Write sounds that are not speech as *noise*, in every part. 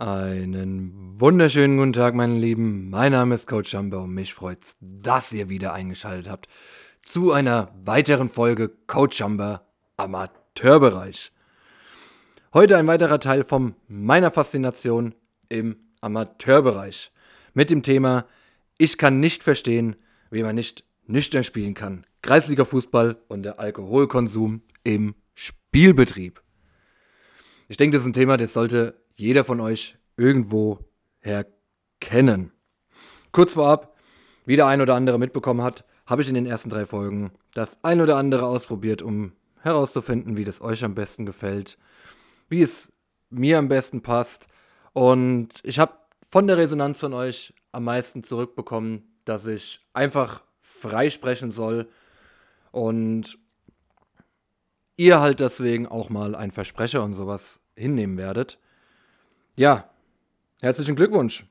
Einen wunderschönen guten Tag, meine Lieben. Mein Name ist Coach Jumbo und mich freut's, dass ihr wieder eingeschaltet habt zu einer weiteren Folge Coach Jumbo Amateurbereich. Heute ein weiterer Teil von meiner Faszination im Amateurbereich mit dem Thema Ich kann nicht verstehen, wie man nicht nüchtern spielen kann. Kreisliga Fußball und der Alkoholkonsum im Spielbetrieb. Ich denke, das ist ein Thema, das sollte jeder von euch irgendwo herkennen. Kurz vorab, wie der ein oder andere mitbekommen hat, habe ich in den ersten drei Folgen das ein oder andere ausprobiert, um herauszufinden, wie das euch am besten gefällt, wie es mir am besten passt. Und ich habe von der Resonanz von euch am meisten zurückbekommen, dass ich einfach freisprechen soll und ihr halt deswegen auch mal ein Versprecher und sowas hinnehmen werdet. Ja, herzlichen Glückwunsch.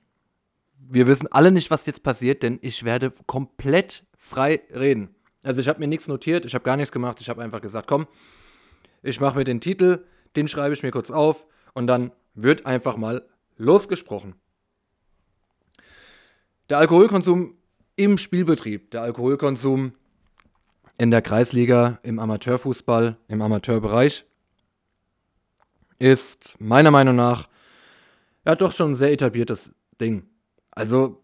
Wir wissen alle nicht, was jetzt passiert, denn ich werde komplett frei reden. Also ich habe mir nichts notiert, ich habe gar nichts gemacht, ich habe einfach gesagt, komm, ich mache mir den Titel, den schreibe ich mir kurz auf und dann wird einfach mal losgesprochen. Der Alkoholkonsum im Spielbetrieb, der Alkoholkonsum in der Kreisliga, im Amateurfußball, im Amateurbereich ist meiner Meinung nach ja doch schon ein sehr etabliertes Ding. Also,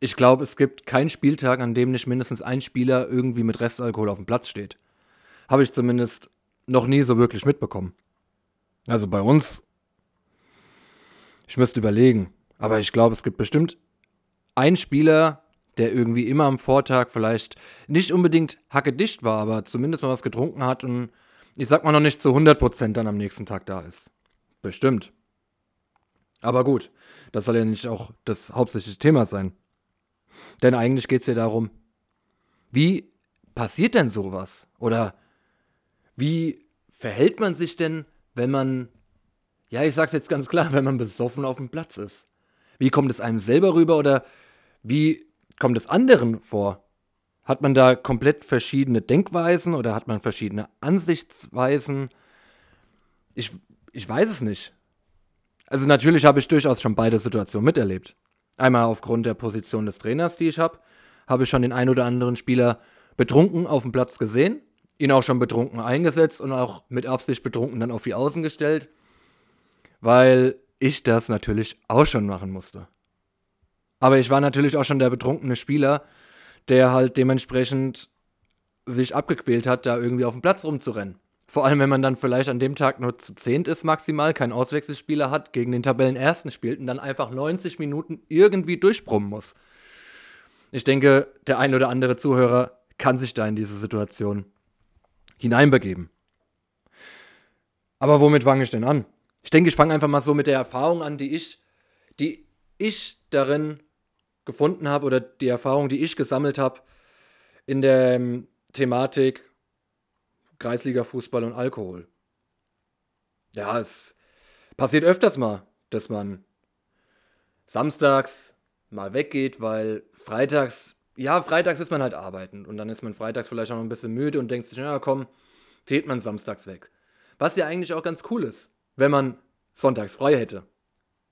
ich glaube, es gibt keinen Spieltag, an dem nicht mindestens ein Spieler irgendwie mit Restalkohol auf dem Platz steht. Habe ich zumindest noch nie so wirklich mitbekommen. Also bei uns, ich müsste überlegen, aber ich glaube, es gibt bestimmt einen Spieler, der irgendwie immer am Vortag vielleicht nicht unbedingt hackedicht war, aber zumindest mal was getrunken hat und ich sag mal noch nicht zu 100% dann am nächsten Tag da ist. Bestimmt. Aber gut, das soll ja nicht auch das hauptsächliche Thema sein. Denn eigentlich geht es ja darum, wie passiert denn sowas? Oder wie verhält man sich denn, wenn man, ja, ich sag's jetzt ganz klar, *laughs* wenn man besoffen auf dem Platz ist? Wie kommt es einem selber rüber oder wie kommt es anderen vor? Hat man da komplett verschiedene Denkweisen oder hat man verschiedene Ansichtsweisen? Ich, ich weiß es nicht. Also natürlich habe ich durchaus schon beide Situationen miterlebt. Einmal aufgrund der Position des Trainers, die ich habe, habe ich schon den ein oder anderen Spieler betrunken auf dem Platz gesehen, ihn auch schon betrunken eingesetzt und auch mit Absicht betrunken dann auf die Außen gestellt, weil ich das natürlich auch schon machen musste. Aber ich war natürlich auch schon der betrunkene Spieler, der halt dementsprechend sich abgequält hat, da irgendwie auf dem Platz rumzurennen. Vor allem, wenn man dann vielleicht an dem Tag nur zu zehnt ist maximal, keinen Auswechselspieler hat, gegen den Tabellenersten spielt und dann einfach 90 Minuten irgendwie durchbrummen muss. Ich denke, der ein oder andere Zuhörer kann sich da in diese Situation hineinbegeben. Aber womit fange ich denn an? Ich denke, ich fange einfach mal so mit der Erfahrung an, die ich, die ich darin gefunden habe oder die Erfahrung, die ich gesammelt habe in der ähm, Thematik Kreisliga-Fußball und Alkohol. Ja, es passiert öfters mal, dass man samstags mal weggeht, weil freitags, ja, freitags ist man halt arbeiten und dann ist man freitags vielleicht auch noch ein bisschen müde und denkt sich, ja komm, geht man samstags weg. Was ja eigentlich auch ganz cool ist, wenn man sonntags frei hätte.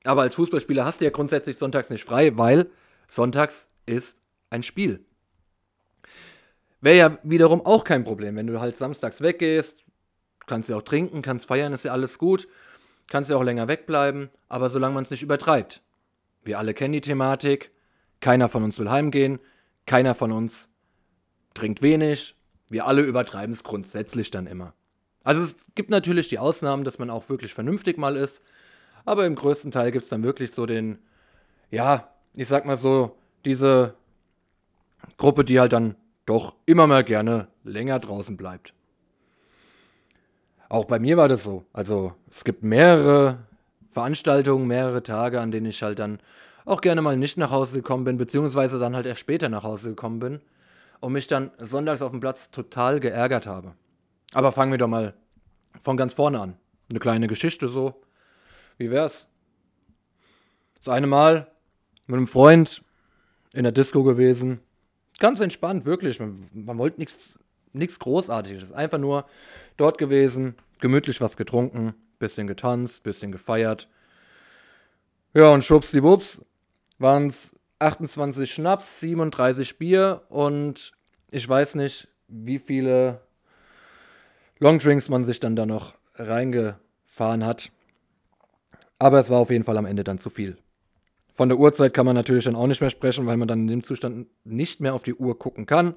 Aber als Fußballspieler hast du ja grundsätzlich sonntags nicht frei, weil sonntags ist ein Spiel. Wäre ja wiederum auch kein Problem, wenn du halt samstags weggehst, kannst ja auch trinken, kannst feiern, ist ja alles gut, kannst ja auch länger wegbleiben, aber solange man es nicht übertreibt. Wir alle kennen die Thematik, keiner von uns will heimgehen, keiner von uns trinkt wenig, wir alle übertreiben es grundsätzlich dann immer. Also es gibt natürlich die Ausnahmen, dass man auch wirklich vernünftig mal ist, aber im größten Teil gibt es dann wirklich so den, ja, ich sag mal so, diese Gruppe, die halt dann doch immer mal gerne länger draußen bleibt. Auch bei mir war das so. Also es gibt mehrere Veranstaltungen, mehrere Tage, an denen ich halt dann auch gerne mal nicht nach Hause gekommen bin, beziehungsweise dann halt erst später nach Hause gekommen bin und mich dann sonntags auf dem Platz total geärgert habe. Aber fangen wir doch mal von ganz vorne an. Eine kleine Geschichte so. Wie wär's? Das eine Mal mit einem Freund in der Disco gewesen, Ganz entspannt, wirklich. Man, man wollte nichts Großartiges. Einfach nur dort gewesen, gemütlich was getrunken, bisschen getanzt, bisschen gefeiert. Ja, und schwuppsdiwupps waren es 28 Schnaps, 37 Bier und ich weiß nicht, wie viele Longdrinks man sich dann da noch reingefahren hat. Aber es war auf jeden Fall am Ende dann zu viel. Von der Uhrzeit kann man natürlich dann auch nicht mehr sprechen, weil man dann in dem Zustand nicht mehr auf die Uhr gucken kann.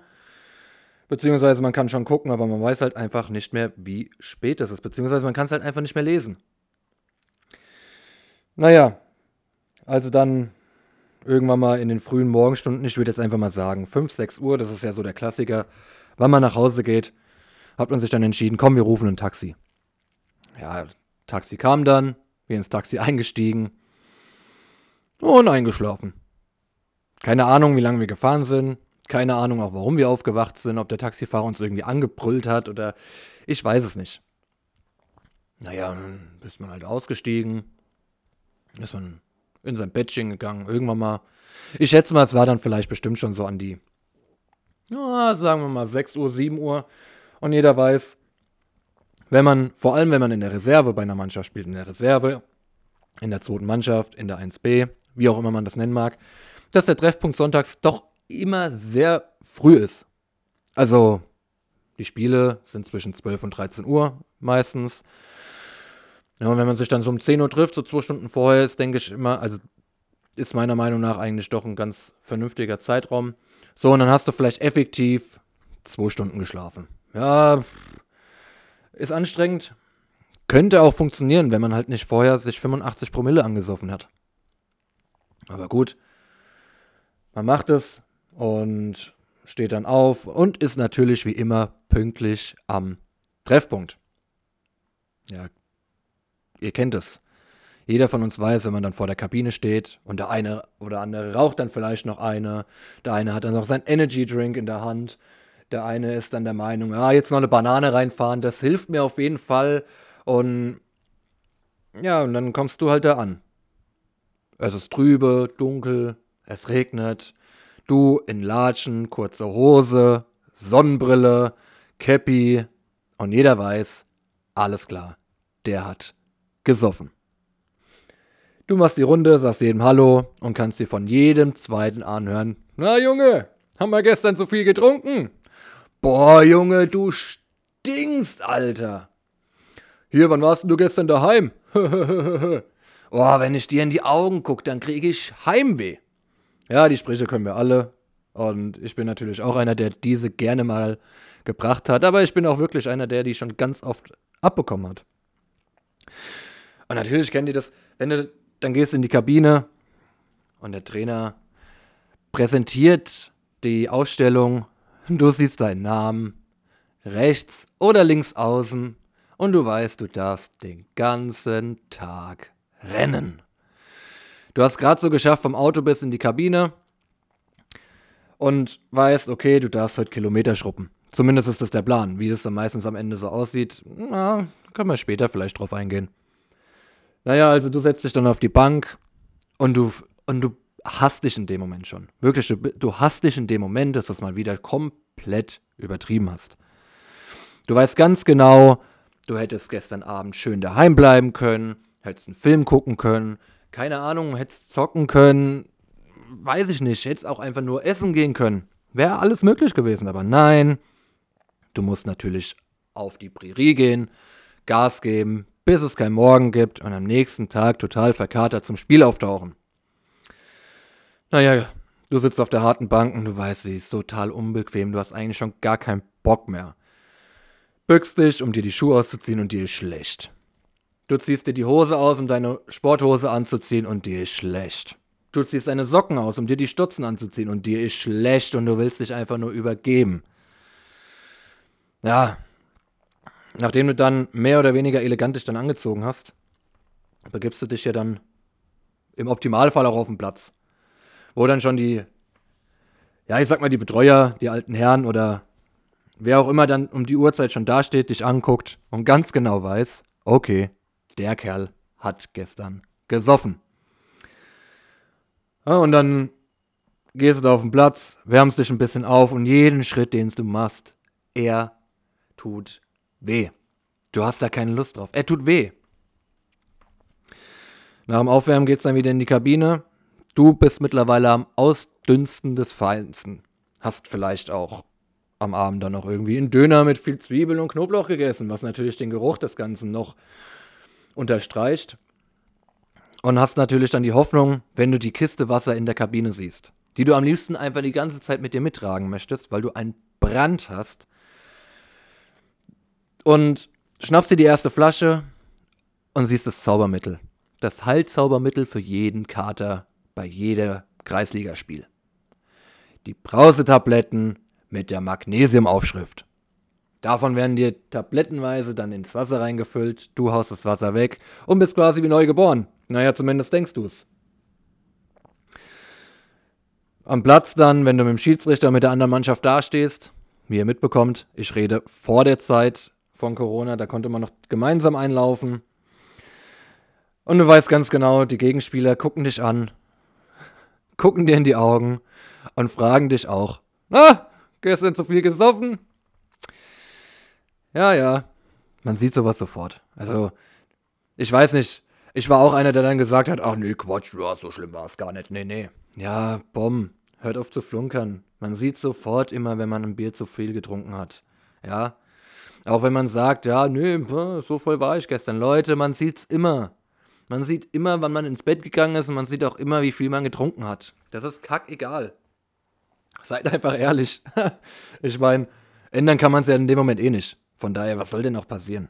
Beziehungsweise man kann schon gucken, aber man weiß halt einfach nicht mehr, wie spät es ist. Beziehungsweise man kann es halt einfach nicht mehr lesen. Naja, also dann irgendwann mal in den frühen Morgenstunden, ich würde jetzt einfach mal sagen, 5, 6 Uhr, das ist ja so der Klassiker, wann man nach Hause geht, hat man sich dann entschieden, komm, wir rufen ein Taxi. Ja, Taxi kam dann, wir ins Taxi eingestiegen und eingeschlafen. Keine Ahnung, wie lange wir gefahren sind. Keine Ahnung auch, warum wir aufgewacht sind, ob der Taxifahrer uns irgendwie angebrüllt hat oder ich weiß es nicht. Naja, dann ist man halt ausgestiegen, ist man in sein Bettchen gegangen, irgendwann mal. Ich schätze mal, es war dann vielleicht bestimmt schon so an die, ja, sagen wir mal 6 Uhr, 7 Uhr. Und jeder weiß, wenn man, vor allem wenn man in der Reserve bei einer Mannschaft spielt, in der Reserve, in der zweiten Mannschaft, in der 1b, wie auch immer man das nennen mag, dass der Treffpunkt sonntags doch immer sehr früh ist. Also, die Spiele sind zwischen 12 und 13 Uhr meistens. Ja, und wenn man sich dann so um 10 Uhr trifft, so zwei Stunden vorher, ist, denke ich immer, also ist meiner Meinung nach eigentlich doch ein ganz vernünftiger Zeitraum. So, und dann hast du vielleicht effektiv zwei Stunden geschlafen. Ja, ist anstrengend. Könnte auch funktionieren, wenn man halt nicht vorher sich 85 Promille angesoffen hat. Aber gut, man macht es und steht dann auf und ist natürlich wie immer pünktlich am Treffpunkt. Ja, ihr kennt es. Jeder von uns weiß, wenn man dann vor der Kabine steht und der eine oder andere raucht dann vielleicht noch eine, der eine hat dann noch sein Energy Drink in der Hand, der eine ist dann der Meinung, ah, jetzt noch eine Banane reinfahren, das hilft mir auf jeden Fall und ja, und dann kommst du halt da an. Es ist trübe, dunkel, es regnet, du in Latschen, kurze Hose, Sonnenbrille, Cappy und jeder weiß, alles klar, der hat gesoffen. Du machst die Runde, sagst jedem Hallo und kannst dir von jedem zweiten anhören. Na Junge, haben wir gestern so viel getrunken? Boah, Junge, du stinkst, Alter. Hier, wann warst denn du gestern daheim? *laughs* oh, wenn ich dir in die Augen guck, dann kriege ich Heimweh. Ja, die Sprüche können wir alle. Und ich bin natürlich auch einer, der diese gerne mal gebracht hat. Aber ich bin auch wirklich einer, der die schon ganz oft abbekommen hat. Und natürlich kennt ihr das, wenn du dann gehst in die Kabine und der Trainer präsentiert die Ausstellung. Du siehst deinen Namen rechts oder links außen und du weißt, du darfst den ganzen Tag rennen. Du hast gerade so geschafft vom Auto bis in die Kabine und weißt, okay, du darfst heute Kilometer schruppen. Zumindest ist das der Plan. Wie das dann meistens am Ende so aussieht, na, können wir später vielleicht drauf eingehen. Naja, also du setzt dich dann auf die Bank und du, und du hast dich in dem Moment schon. Wirklich, du, du hast dich in dem Moment, dass du es mal wieder komplett übertrieben hast. Du weißt ganz genau, du hättest gestern Abend schön daheim bleiben können, hättest einen Film gucken können, keine Ahnung, hättest zocken können, weiß ich nicht, hättest auch einfach nur essen gehen können. Wäre alles möglich gewesen, aber nein, du musst natürlich auf die Prärie gehen, Gas geben, bis es kein Morgen gibt und am nächsten Tag total verkatert zum Spiel auftauchen. Naja, du sitzt auf der harten Bank und du weißt, sie ist total unbequem, du hast eigentlich schon gar keinen Bock mehr. Bückst dich, um dir die Schuhe auszuziehen und dir ist schlecht. Du ziehst dir die Hose aus, um deine Sporthose anzuziehen und dir ist schlecht. Du ziehst deine Socken aus, um dir die Stutzen anzuziehen und dir ist schlecht und du willst dich einfach nur übergeben. Ja, Nachdem du dann mehr oder weniger elegant dich dann angezogen hast, begibst du dich ja dann im Optimalfall auch auf den Platz. Wo dann schon die, ja, ich sag mal, die Betreuer, die alten Herren oder wer auch immer dann um die Uhrzeit schon dasteht, dich anguckt und ganz genau weiß, okay, der Kerl hat gestern gesoffen. Ja, und dann gehst du da auf den Platz, wärmst dich ein bisschen auf und jeden Schritt, den du machst, er tut weh. Du hast da keine Lust drauf. Er tut weh. Nach dem Aufwärmen geht es dann wieder in die Kabine. Du bist mittlerweile am Ausdünsten des Feinsten. Hast vielleicht auch am Abend dann noch irgendwie einen Döner mit viel Zwiebeln und Knoblauch gegessen, was natürlich den Geruch des Ganzen noch unterstreicht. Und hast natürlich dann die Hoffnung, wenn du die Kiste Wasser in der Kabine siehst, die du am liebsten einfach die ganze Zeit mit dir mittragen möchtest, weil du einen Brand hast. Und schnappst dir die erste Flasche und siehst das Zaubermittel. Das Heilzaubermittel für jeden Kater bei jeder Kreisligaspiel. Die Brausetabletten mit der Magnesiumaufschrift. Davon werden dir tablettenweise dann ins Wasser reingefüllt, du haust das Wasser weg und bist quasi wie neu geboren. Naja, zumindest denkst du es. Am Platz dann, wenn du mit dem Schiedsrichter mit der anderen Mannschaft dastehst, wie ihr mitbekommt, ich rede vor der Zeit von Corona, da konnte man noch gemeinsam einlaufen. Und du weißt ganz genau, die Gegenspieler gucken dich an, gucken dir in die Augen und fragen dich auch, na, gestern zu viel gesoffen? Ja, ja, man sieht sowas sofort. Also, ich weiß nicht, ich war auch einer, der dann gesagt hat, ach nee, Quatsch, ja, so schlimm war es gar nicht. Nee, nee. Ja, Bom, hört auf zu flunkern. Man sieht sofort immer, wenn man ein Bier zu viel getrunken hat. Ja. Auch wenn man sagt, ja, nee, so voll war ich gestern. Leute, man sieht's immer. Man sieht immer, wann man ins Bett gegangen ist und man sieht auch immer, wie viel man getrunken hat. Das ist kackegal. Seid einfach ehrlich. *laughs* ich meine, ändern kann man es ja in dem Moment eh nicht. Von daher, was soll denn noch passieren?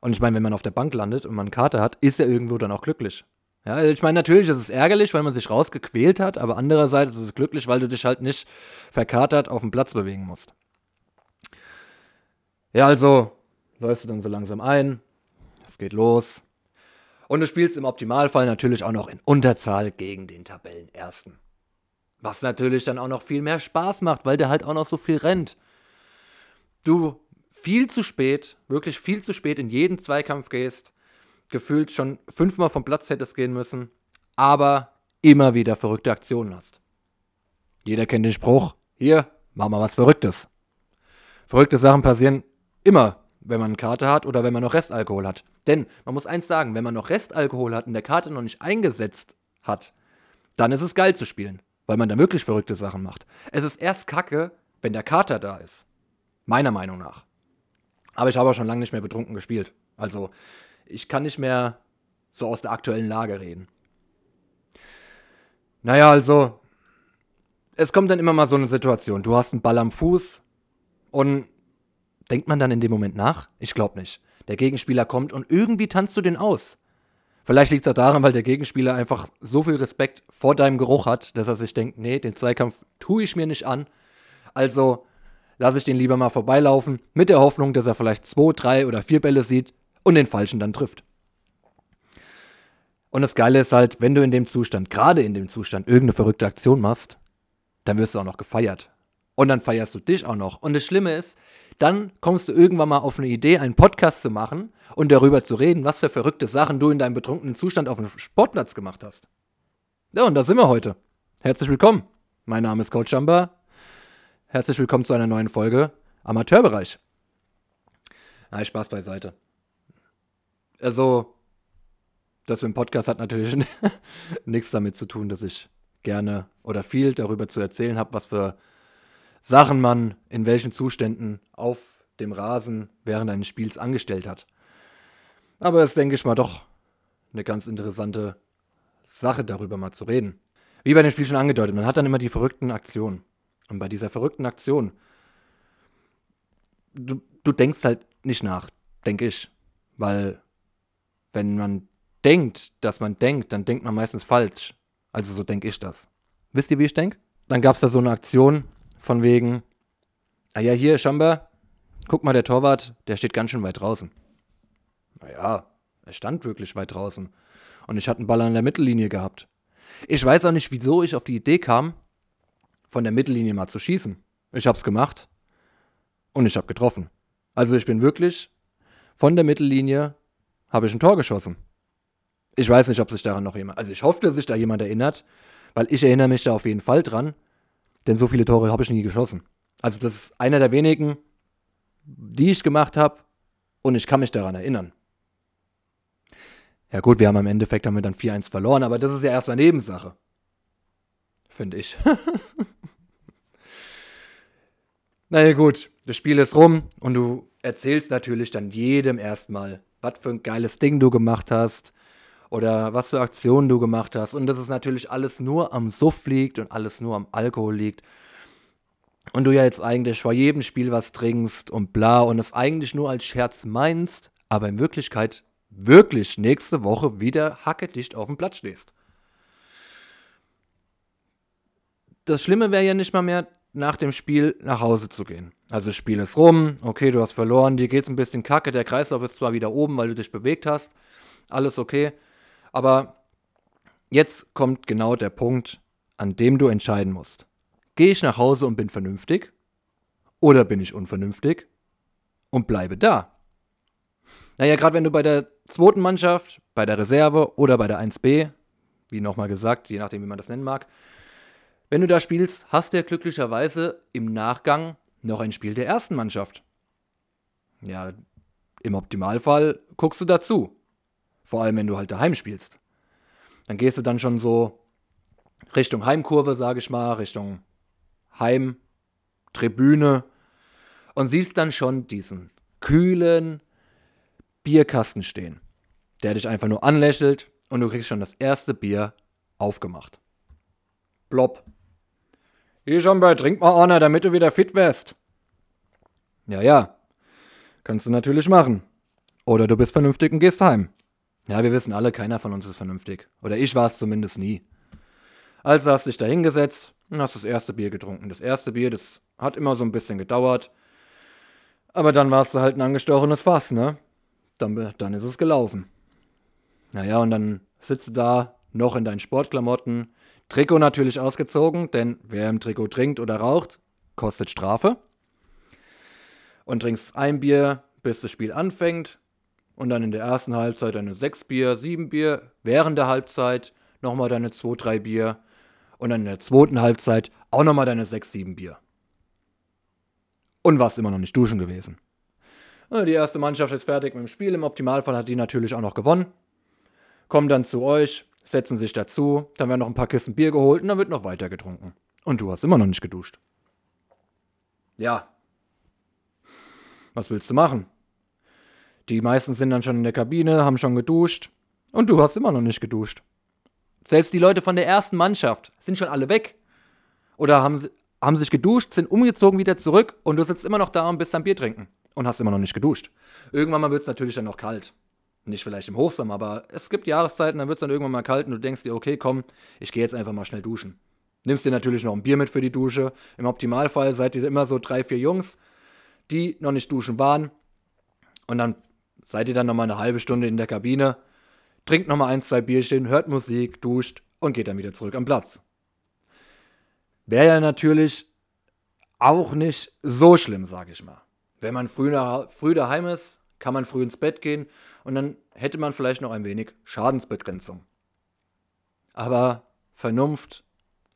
Und ich meine, wenn man auf der Bank landet und man eine Karte hat, ist er irgendwo dann auch glücklich. Ja, ich meine, natürlich ist es ärgerlich, weil man sich rausgequält hat, aber andererseits ist es glücklich, weil du dich halt nicht verkatert auf dem Platz bewegen musst. Ja, also läufst du dann so langsam ein, es geht los. Und du spielst im Optimalfall natürlich auch noch in Unterzahl gegen den Tabellenersten. Was natürlich dann auch noch viel mehr Spaß macht, weil der halt auch noch so viel rennt. Du viel zu spät, wirklich viel zu spät in jeden Zweikampf gehst, gefühlt schon fünfmal vom Platz hättest gehen müssen, aber immer wieder verrückte Aktionen hast. Jeder kennt den Spruch, hier, mach mal was Verrücktes. Verrückte Sachen passieren immer, wenn man eine Karte hat oder wenn man noch Restalkohol hat. Denn man muss eins sagen, wenn man noch Restalkohol hat und der Karte noch nicht eingesetzt hat, dann ist es geil zu spielen, weil man da wirklich verrückte Sachen macht. Es ist erst kacke, wenn der Kater da ist. Meiner Meinung nach. Aber ich habe auch schon lange nicht mehr betrunken gespielt. Also ich kann nicht mehr so aus der aktuellen Lage reden. Naja, also es kommt dann immer mal so eine Situation. Du hast einen Ball am Fuß und denkt man dann in dem Moment nach? Ich glaube nicht. Der Gegenspieler kommt und irgendwie tanzt du den aus. Vielleicht liegt es auch daran, weil der Gegenspieler einfach so viel Respekt vor deinem Geruch hat, dass er sich denkt, nee, den Zweikampf tue ich mir nicht an. Also lasse ich den lieber mal vorbeilaufen, mit der Hoffnung, dass er vielleicht zwei, drei oder vier Bälle sieht und den falschen dann trifft. Und das Geile ist halt, wenn du in dem Zustand, gerade in dem Zustand, irgendeine verrückte Aktion machst, dann wirst du auch noch gefeiert. Und dann feierst du dich auch noch. Und das Schlimme ist, dann kommst du irgendwann mal auf eine Idee, einen Podcast zu machen und darüber zu reden, was für verrückte Sachen du in deinem betrunkenen Zustand auf dem Sportplatz gemacht hast. Ja, und da sind wir heute. Herzlich willkommen. Mein Name ist Coach Jamba Herzlich willkommen zu einer neuen Folge Amateurbereich. Na, Spaß beiseite. Also, das mit dem Podcast hat natürlich *laughs* nichts damit zu tun, dass ich gerne oder viel darüber zu erzählen habe, was für Sachen man in welchen Zuständen auf dem Rasen während eines Spiels angestellt hat. Aber es denke ich mal doch eine ganz interessante Sache, darüber mal zu reden. Wie bei dem Spiel schon angedeutet, man hat dann immer die verrückten Aktionen. Und bei dieser verrückten Aktion, du, du denkst halt nicht nach, denke ich. Weil, wenn man denkt, dass man denkt, dann denkt man meistens falsch. Also so denke ich das. Wisst ihr, wie ich denke? Dann gab es da so eine Aktion von wegen, ah ja, hier, Schamba, guck mal, der Torwart, der steht ganz schön weit draußen. Naja, er stand wirklich weit draußen. Und ich hatte einen Ball an der Mittellinie gehabt. Ich weiß auch nicht, wieso ich auf die Idee kam, von der Mittellinie mal zu schießen. Ich habe es gemacht und ich habe getroffen. Also ich bin wirklich von der Mittellinie habe ich ein Tor geschossen. Ich weiß nicht, ob sich daran noch jemand, also ich hoffe, dass sich da jemand erinnert, weil ich erinnere mich da auf jeden Fall dran, denn so viele Tore habe ich nie geschossen. Also das ist einer der wenigen, die ich gemacht habe und ich kann mich daran erinnern. Ja gut, wir haben im Endeffekt haben wir dann 4-1 verloren, aber das ist ja erstmal Nebensache. Finde ich. *laughs* naja gut, das Spiel ist rum und du erzählst natürlich dann jedem erstmal, was für ein geiles Ding du gemacht hast oder was für Aktionen du gemacht hast. Und dass es natürlich alles nur am Suff liegt und alles nur am Alkohol liegt. Und du ja jetzt eigentlich vor jedem Spiel was trinkst und bla und es eigentlich nur als Scherz meinst, aber in Wirklichkeit wirklich nächste Woche wieder hackedicht auf dem Platz stehst. Das Schlimme wäre ja nicht mal mehr, nach dem Spiel nach Hause zu gehen. Also das Spiel ist rum, okay, du hast verloren, dir geht's ein bisschen kacke, der Kreislauf ist zwar wieder oben, weil du dich bewegt hast, alles okay, aber jetzt kommt genau der Punkt, an dem du entscheiden musst. Gehe ich nach Hause und bin vernünftig? Oder bin ich unvernünftig und bleibe da? Naja, gerade wenn du bei der zweiten Mannschaft, bei der Reserve oder bei der 1b, wie nochmal gesagt, je nachdem, wie man das nennen mag, wenn du da spielst, hast du ja glücklicherweise im Nachgang noch ein Spiel der ersten Mannschaft. Ja, im Optimalfall guckst du dazu. Vor allem, wenn du halt daheim spielst. Dann gehst du dann schon so Richtung Heimkurve, sage ich mal, Richtung Heimtribüne und siehst dann schon diesen kühlen Bierkasten stehen, der dich einfach nur anlächelt und du kriegst schon das erste Bier aufgemacht. Blob. Hier schon bei, trink mal einer, damit du wieder fit wärst. Ja, ja. Kannst du natürlich machen. Oder du bist vernünftig und gehst heim. Ja, wir wissen alle, keiner von uns ist vernünftig. Oder ich war es zumindest nie. Also hast du dich da hingesetzt und hast das erste Bier getrunken. Das erste Bier, das hat immer so ein bisschen gedauert. Aber dann warst du halt ein angestochenes Fass, ne? Dann, dann ist es gelaufen. Naja, und dann sitzt du da noch in deinen Sportklamotten. Trikot natürlich ausgezogen, denn wer im Trikot trinkt oder raucht, kostet Strafe. Und trinkst ein Bier, bis das Spiel anfängt und dann in der ersten Halbzeit deine 6 Bier, 7 Bier, während der Halbzeit nochmal deine 2, 3 Bier und dann in der zweiten Halbzeit auch nochmal deine 6, 7 Bier. Und warst immer noch nicht duschen gewesen. Die erste Mannschaft ist fertig mit dem Spiel. Im Optimalfall hat die natürlich auch noch gewonnen. Kommen dann zu euch, setzen sich dazu, dann werden noch ein paar Kisten Bier geholt und dann wird noch weiter getrunken. Und du hast immer noch nicht geduscht. Ja. Was willst du machen? Die meisten sind dann schon in der Kabine, haben schon geduscht. Und du hast immer noch nicht geduscht. Selbst die Leute von der ersten Mannschaft sind schon alle weg. Oder haben, haben sich geduscht, sind umgezogen wieder zurück und du sitzt immer noch da und bist am Bier trinken. Und hast immer noch nicht geduscht. Irgendwann mal wird es natürlich dann noch kalt. Nicht vielleicht im Hochsommer, aber es gibt Jahreszeiten, dann wird es dann irgendwann mal kalt und du denkst dir, okay, komm, ich gehe jetzt einfach mal schnell duschen. Nimmst dir natürlich noch ein Bier mit für die Dusche. Im Optimalfall seid ihr immer so drei, vier Jungs, die noch nicht duschen waren. Und dann seid ihr dann nochmal eine halbe Stunde in der Kabine, trinkt nochmal ein, zwei Bierchen, hört Musik, duscht und geht dann wieder zurück am Platz. Wäre ja natürlich auch nicht so schlimm, sage ich mal. Wenn man früh, nach, früh daheim ist, kann man früh ins Bett gehen und dann hätte man vielleicht noch ein wenig Schadensbegrenzung. Aber Vernunft,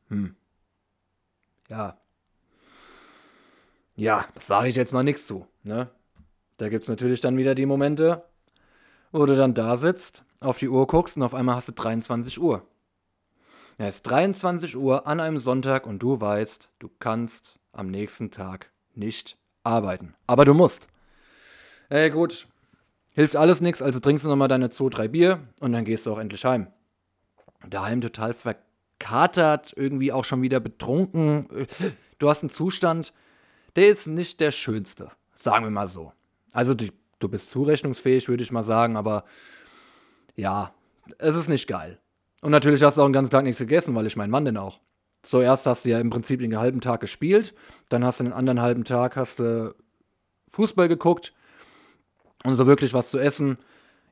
hm. Ja. Ja, das sage ich jetzt mal nichts zu, ne? Da gibt es natürlich dann wieder die Momente, wo du dann da sitzt, auf die Uhr guckst und auf einmal hast du 23 Uhr. Ja, es ist 23 Uhr an einem Sonntag und du weißt, du kannst am nächsten Tag nicht arbeiten. Aber du musst. Ey, gut. Hilft alles nichts, also trinkst du nochmal deine 2, 3 Bier und dann gehst du auch endlich heim. Daheim total verkatert, irgendwie auch schon wieder betrunken. Du hast einen Zustand, der ist nicht der schönste. Sagen wir mal so. Also du, du bist zurechnungsfähig, würde ich mal sagen, aber ja, es ist nicht geil. Und natürlich hast du auch den ganzen Tag nichts gegessen, weil ich mein Mann denn auch. Zuerst hast du ja im Prinzip den halben Tag gespielt, dann hast du den anderen halben Tag hast du Fußball geguckt und so wirklich was zu essen,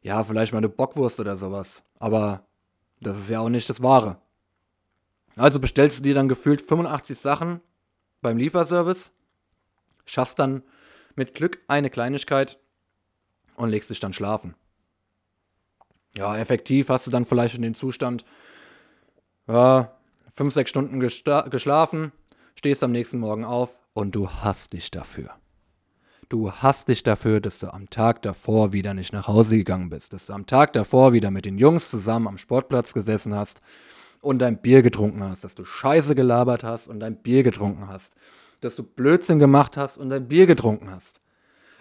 ja, vielleicht mal eine Bockwurst oder sowas. Aber das ist ja auch nicht das Wahre. Also bestellst du dir dann gefühlt 85 Sachen beim Lieferservice, schaffst dann mit Glück eine Kleinigkeit und legst dich dann schlafen. Ja, effektiv hast du dann vielleicht in den Zustand, ja, fünf, sechs Stunden geschlafen, stehst am nächsten Morgen auf und du hast dich dafür. Du hast dich dafür, dass du am Tag davor wieder nicht nach Hause gegangen bist, dass du am Tag davor wieder mit den Jungs zusammen am Sportplatz gesessen hast und dein Bier getrunken hast, dass du Scheiße gelabert hast und dein Bier getrunken hast, dass du Blödsinn gemacht hast und dein Bier getrunken hast.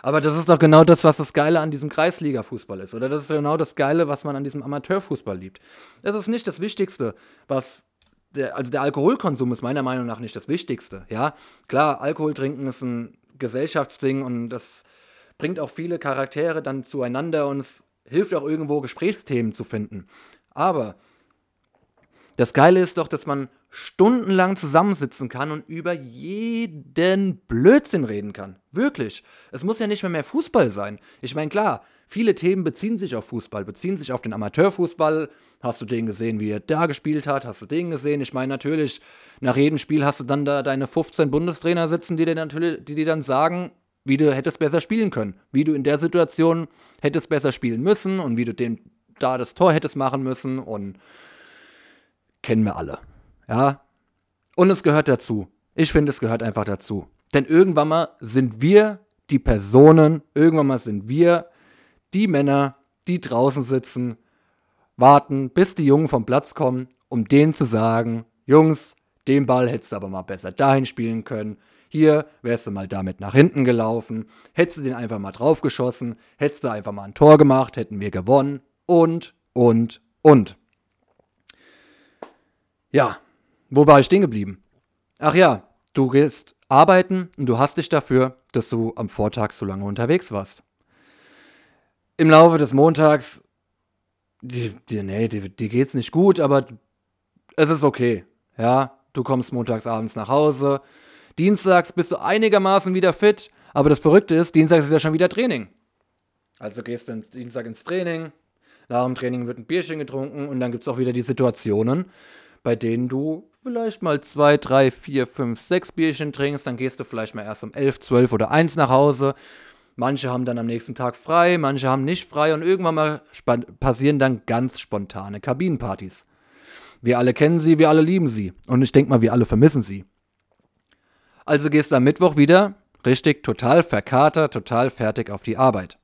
Aber das ist doch genau das, was das Geile an diesem Kreisliga-Fußball ist. Oder das ist genau das Geile, was man an diesem Amateurfußball liebt. Das ist nicht das Wichtigste, was. Der, also der Alkoholkonsum ist meiner Meinung nach nicht das Wichtigste. Ja, klar, Alkohol trinken ist ein Gesellschaftsding und das bringt auch viele Charaktere dann zueinander und es hilft auch irgendwo Gesprächsthemen zu finden. Aber das Geile ist doch, dass man stundenlang zusammensitzen kann und über jeden Blödsinn reden kann. Wirklich. Es muss ja nicht mehr mehr Fußball sein. Ich meine, klar, viele Themen beziehen sich auf Fußball, beziehen sich auf den Amateurfußball. Hast du den gesehen, wie er da gespielt hat? Hast du den gesehen? Ich meine, natürlich, nach jedem Spiel hast du dann da deine 15 Bundestrainer sitzen, die dir, natürlich, die dir dann sagen, wie du hättest besser spielen können, wie du in der Situation hättest besser spielen müssen und wie du den, da das Tor hättest machen müssen und kennen wir alle. Ja. Und es gehört dazu. Ich finde, es gehört einfach dazu. Denn irgendwann mal sind wir die Personen, irgendwann mal sind wir die Männer, die draußen sitzen, warten, bis die Jungen vom Platz kommen, um denen zu sagen, Jungs, den Ball hättest du aber mal besser dahin spielen können. Hier wärst du mal damit nach hinten gelaufen, hättest du den einfach mal draufgeschossen, hättest du einfach mal ein Tor gemacht, hätten wir gewonnen und, und, und. Ja, wo war ich stehen geblieben? Ach ja, du gehst arbeiten und du hast dich dafür, dass du am Vortag so lange unterwegs warst. Im Laufe des Montags, die, die, nee, die, die geht's nicht gut, aber es ist okay. Ja, du kommst montags abends nach Hause. Dienstags bist du einigermaßen wieder fit, aber das Verrückte ist, Dienstags ist ja schon wieder Training. Also gehst du Dienstag ins Training, nach dem Training wird ein Bierchen getrunken und dann gibt es auch wieder die Situationen, bei denen du vielleicht mal zwei, drei, vier, fünf, sechs Bierchen trinkst, dann gehst du vielleicht mal erst um elf, zwölf oder eins nach Hause. Manche haben dann am nächsten Tag frei, manche haben nicht frei und irgendwann mal passieren dann ganz spontane Kabinenpartys. Wir alle kennen sie, wir alle lieben sie und ich denke mal, wir alle vermissen sie. Also gehst du am Mittwoch wieder, richtig, total verkatert, total fertig auf die Arbeit.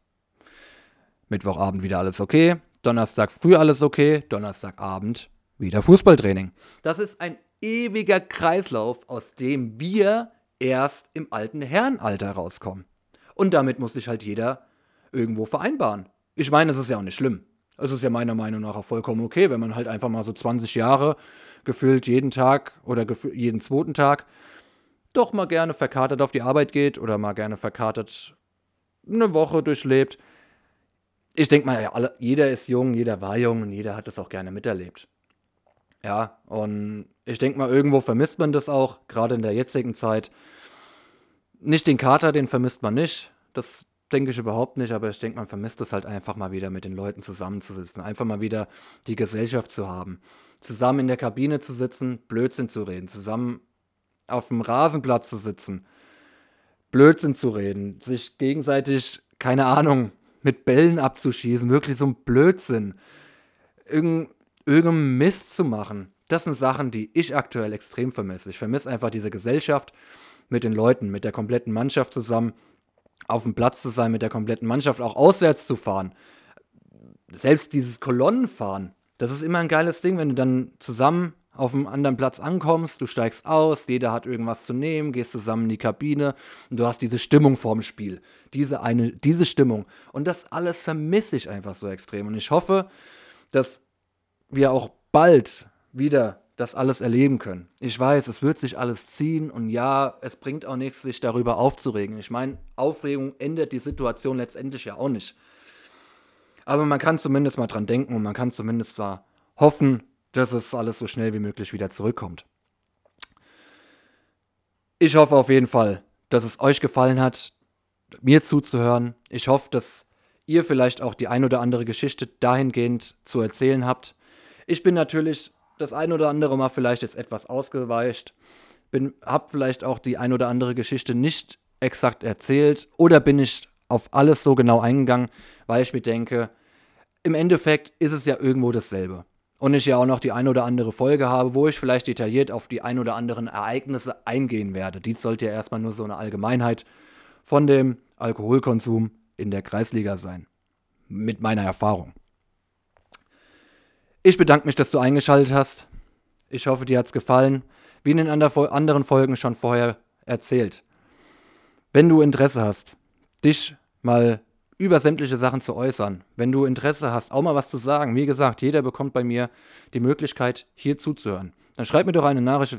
Mittwochabend wieder alles okay, Donnerstag früh alles okay, Donnerstagabend wieder Fußballtraining. Das ist ein ewiger Kreislauf, aus dem wir erst im alten Herrenalter rauskommen. Und damit muss sich halt jeder irgendwo vereinbaren. Ich meine, es ist ja auch nicht schlimm. Es ist ja meiner Meinung nach auch vollkommen okay, wenn man halt einfach mal so 20 Jahre gefühlt jeden Tag oder jeden zweiten Tag doch mal gerne verkatert auf die Arbeit geht oder mal gerne verkatert eine Woche durchlebt. Ich denke mal, ja, alle, jeder ist jung, jeder war jung und jeder hat das auch gerne miterlebt. Ja, und ich denke mal, irgendwo vermisst man das auch, gerade in der jetzigen Zeit. Nicht den Kater, den vermisst man nicht. Das denke ich überhaupt nicht, aber ich denke, man vermisst es halt einfach mal wieder mit den Leuten zusammenzusitzen. Einfach mal wieder die Gesellschaft zu haben. Zusammen in der Kabine zu sitzen, Blödsinn zu reden. Zusammen auf dem Rasenplatz zu sitzen, Blödsinn zu reden, sich gegenseitig, keine Ahnung, mit Bällen abzuschießen, wirklich so ein Blödsinn. Irgend, Mist zu machen. Das sind Sachen, die ich aktuell extrem vermisse. Ich vermisse einfach diese Gesellschaft mit den Leuten, mit der kompletten Mannschaft zusammen, auf dem Platz zu sein, mit der kompletten Mannschaft auch auswärts zu fahren. Selbst dieses Kolonnenfahren, das ist immer ein geiles Ding, wenn du dann zusammen auf einem anderen Platz ankommst, du steigst aus, jeder hat irgendwas zu nehmen, gehst zusammen in die Kabine und du hast diese Stimmung vorm Spiel. Diese eine, diese Stimmung. Und das alles vermisse ich einfach so extrem. Und ich hoffe, dass wir auch bald wieder das alles erleben können. Ich weiß, es wird sich alles ziehen und ja, es bringt auch nichts, sich darüber aufzuregen. Ich meine, Aufregung ändert die Situation letztendlich ja auch nicht. Aber man kann zumindest mal dran denken und man kann zumindest mal hoffen, dass es alles so schnell wie möglich wieder zurückkommt. Ich hoffe auf jeden Fall, dass es euch gefallen hat, mir zuzuhören. Ich hoffe, dass ihr vielleicht auch die ein oder andere Geschichte dahingehend zu erzählen habt. Ich bin natürlich das ein oder andere Mal vielleicht jetzt etwas ausgeweicht, bin, hab vielleicht auch die ein oder andere Geschichte nicht exakt erzählt oder bin ich auf alles so genau eingegangen, weil ich mir denke, im Endeffekt ist es ja irgendwo dasselbe. Und ich ja auch noch die ein oder andere Folge habe, wo ich vielleicht detailliert auf die ein oder anderen Ereignisse eingehen werde. Dies sollte ja erstmal nur so eine Allgemeinheit von dem Alkoholkonsum in der Kreisliga sein. Mit meiner Erfahrung. Ich bedanke mich, dass du eingeschaltet hast. Ich hoffe, dir hat es gefallen. Wie in den anderen Folgen schon vorher erzählt. Wenn du Interesse hast, dich mal über sämtliche Sachen zu äußern, wenn du Interesse hast, auch mal was zu sagen, wie gesagt, jeder bekommt bei mir die Möglichkeit, hier zuzuhören, dann schreib mir doch eine Nachricht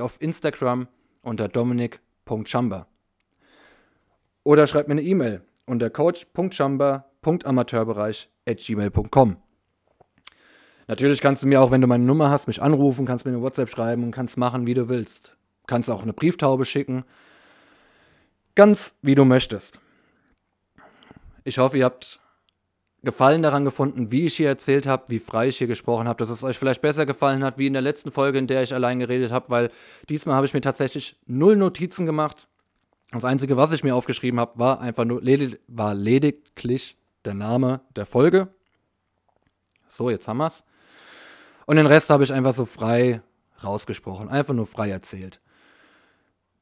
auf Instagram unter dominik.chamba. Oder schreib mir eine E-Mail unter coach.chamba.amateurbereich.gmail.com. Natürlich kannst du mir auch, wenn du meine Nummer hast, mich anrufen, kannst mir eine WhatsApp schreiben und kannst machen, wie du willst. Kannst auch eine Brieftaube schicken. Ganz wie du möchtest. Ich hoffe, ihr habt Gefallen daran gefunden, wie ich hier erzählt habe, wie frei ich hier gesprochen habe, dass es euch vielleicht besser gefallen hat, wie in der letzten Folge, in der ich allein geredet habe, weil diesmal habe ich mir tatsächlich null Notizen gemacht. Das Einzige, was ich mir aufgeschrieben habe, war einfach nur ledig, war lediglich der Name der Folge. So, jetzt haben wir es. Und den Rest habe ich einfach so frei rausgesprochen, einfach nur frei erzählt.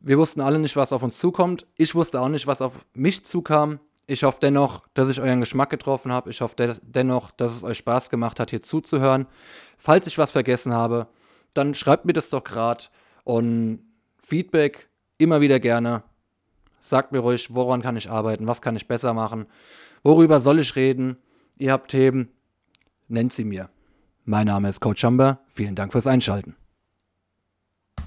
Wir wussten alle nicht, was auf uns zukommt. Ich wusste auch nicht, was auf mich zukam. Ich hoffe dennoch, dass ich euren Geschmack getroffen habe. Ich hoffe dennoch, dass es euch Spaß gemacht hat, hier zuzuhören. Falls ich was vergessen habe, dann schreibt mir das doch gerade. Und Feedback immer wieder gerne. Sagt mir ruhig, woran kann ich arbeiten, was kann ich besser machen, worüber soll ich reden. Ihr habt Themen, nennt sie mir. Mein Name ist Coach Chamber. Vielen Dank fürs Einschalten.